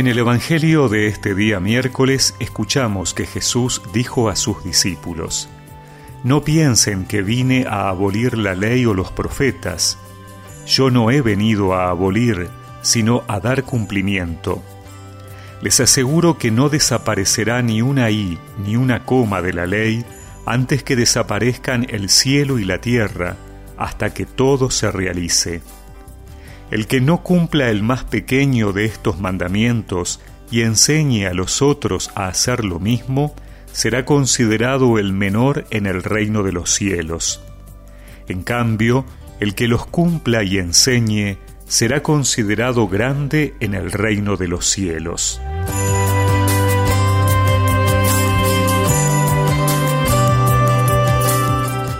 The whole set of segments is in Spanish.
En el Evangelio de este día miércoles escuchamos que Jesús dijo a sus discípulos, No piensen que vine a abolir la ley o los profetas. Yo no he venido a abolir, sino a dar cumplimiento. Les aseguro que no desaparecerá ni una i ni una coma de la ley antes que desaparezcan el cielo y la tierra, hasta que todo se realice. El que no cumpla el más pequeño de estos mandamientos y enseñe a los otros a hacer lo mismo, será considerado el menor en el reino de los cielos. En cambio, el que los cumpla y enseñe será considerado grande en el reino de los cielos.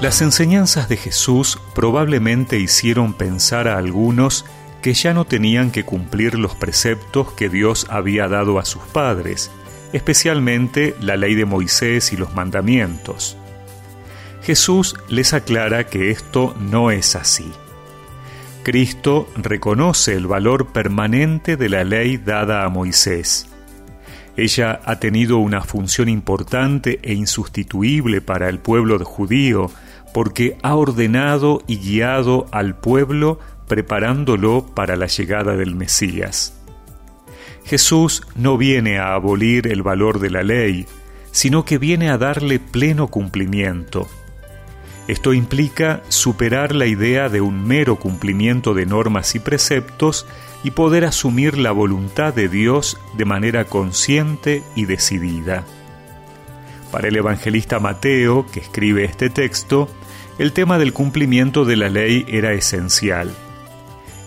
Las enseñanzas de Jesús probablemente hicieron pensar a algunos que ya no tenían que cumplir los preceptos que Dios había dado a sus padres, especialmente la ley de Moisés y los mandamientos. Jesús les aclara que esto no es así. Cristo reconoce el valor permanente de la ley dada a Moisés. Ella ha tenido una función importante e insustituible para el pueblo judío porque ha ordenado y guiado al pueblo preparándolo para la llegada del Mesías. Jesús no viene a abolir el valor de la ley, sino que viene a darle pleno cumplimiento. Esto implica superar la idea de un mero cumplimiento de normas y preceptos y poder asumir la voluntad de Dios de manera consciente y decidida. Para el evangelista Mateo, que escribe este texto, el tema del cumplimiento de la ley era esencial.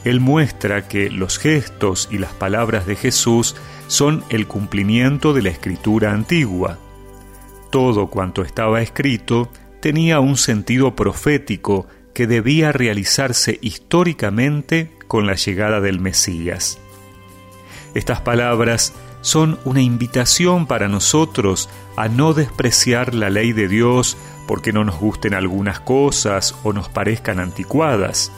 Él muestra que los gestos y las palabras de Jesús son el cumplimiento de la escritura antigua. Todo cuanto estaba escrito tenía un sentido profético que debía realizarse históricamente con la llegada del Mesías. Estas palabras son una invitación para nosotros a no despreciar la ley de Dios porque no nos gusten algunas cosas o nos parezcan anticuadas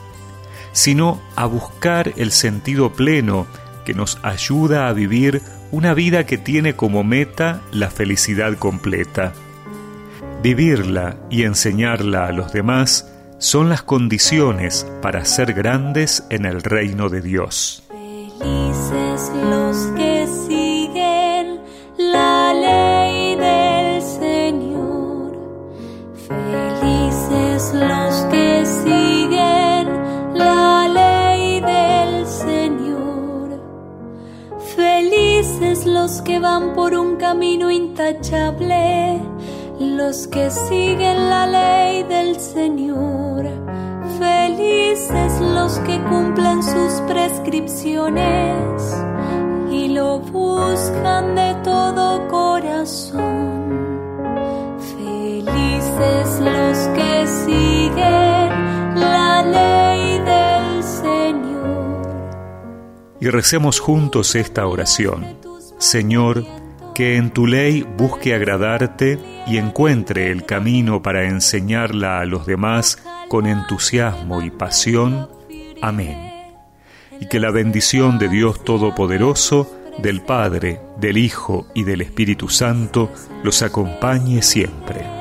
sino a buscar el sentido pleno que nos ayuda a vivir una vida que tiene como meta la felicidad completa. Vivirla y enseñarla a los demás son las condiciones para ser grandes en el reino de Dios. Los que van por un camino intachable, los que siguen la ley del Señor. Felices los que cumplen sus prescripciones y lo buscan de todo corazón. Y recemos juntos esta oración. Señor, que en tu ley busque agradarte y encuentre el camino para enseñarla a los demás con entusiasmo y pasión. Amén. Y que la bendición de Dios Todopoderoso, del Padre, del Hijo y del Espíritu Santo los acompañe siempre.